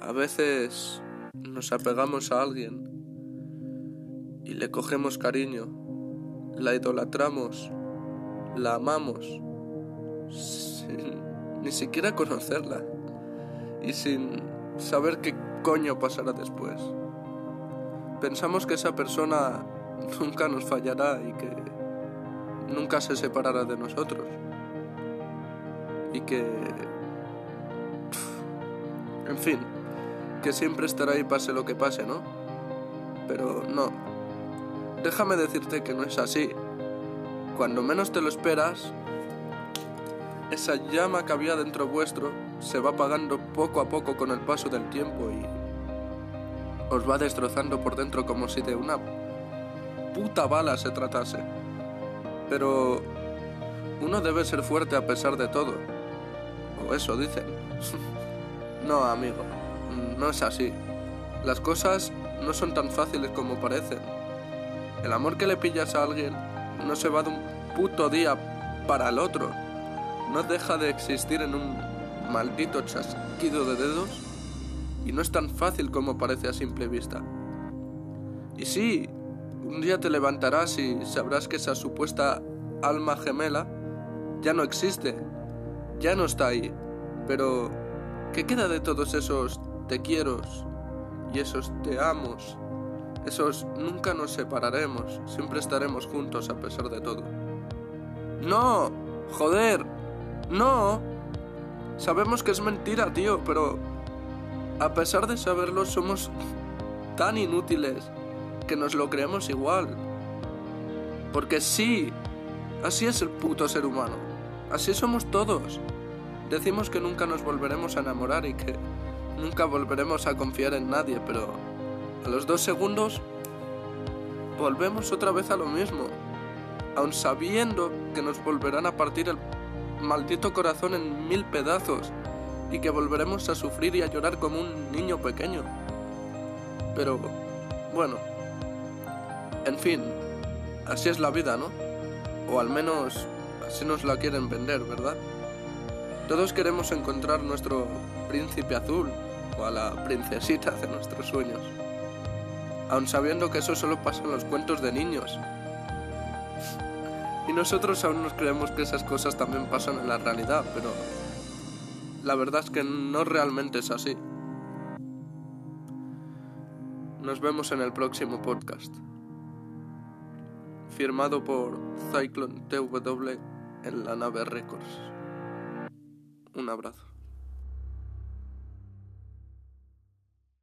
A veces nos apegamos a alguien y le cogemos cariño, la idolatramos, la amamos, sin ni siquiera conocerla y sin saber qué coño pasará después. Pensamos que esa persona nunca nos fallará y que nunca se separará de nosotros. Y que... En fin, que siempre estará ahí pase lo que pase, ¿no? Pero no. Déjame decirte que no es así. Cuando menos te lo esperas, esa llama que había dentro vuestro se va apagando poco a poco con el paso del tiempo y os va destrozando por dentro como si de una puta bala se tratase. Pero uno debe ser fuerte a pesar de todo. O eso dicen. no, amigo, no es así. Las cosas no son tan fáciles como parecen. El amor que le pillas a alguien no se va de un puto día para el otro. No deja de existir en un maldito chasquido de dedos y no es tan fácil como parece a simple vista. Y sí, un día te levantarás y sabrás que esa supuesta alma gemela ya no existe, ya no está ahí. Pero, ¿qué queda de todos esos te quiero y esos te amos? Esos nunca nos separaremos, siempre estaremos juntos a pesar de todo. ¡No! ¡Joder! ¡No! Sabemos que es mentira, tío, pero a pesar de saberlo somos tan inútiles que nos lo creemos igual. Porque sí, así es el puto ser humano. Así somos todos. Decimos que nunca nos volveremos a enamorar y que nunca volveremos a confiar en nadie, pero a los dos segundos volvemos otra vez a lo mismo, aun sabiendo que nos volverán a partir el maldito corazón en mil pedazos y que volveremos a sufrir y a llorar como un niño pequeño. Pero, bueno, en fin, así es la vida, ¿no? O al menos así nos la quieren vender, ¿verdad? Todos queremos encontrar nuestro príncipe azul o a la princesita de nuestros sueños, aun sabiendo que eso solo pasa en los cuentos de niños. Y nosotros aún nos creemos que esas cosas también pasan en la realidad, pero la verdad es que no realmente es así. Nos vemos en el próximo podcast. Firmado por Cyclone TW en la nave Records. Un abrazo.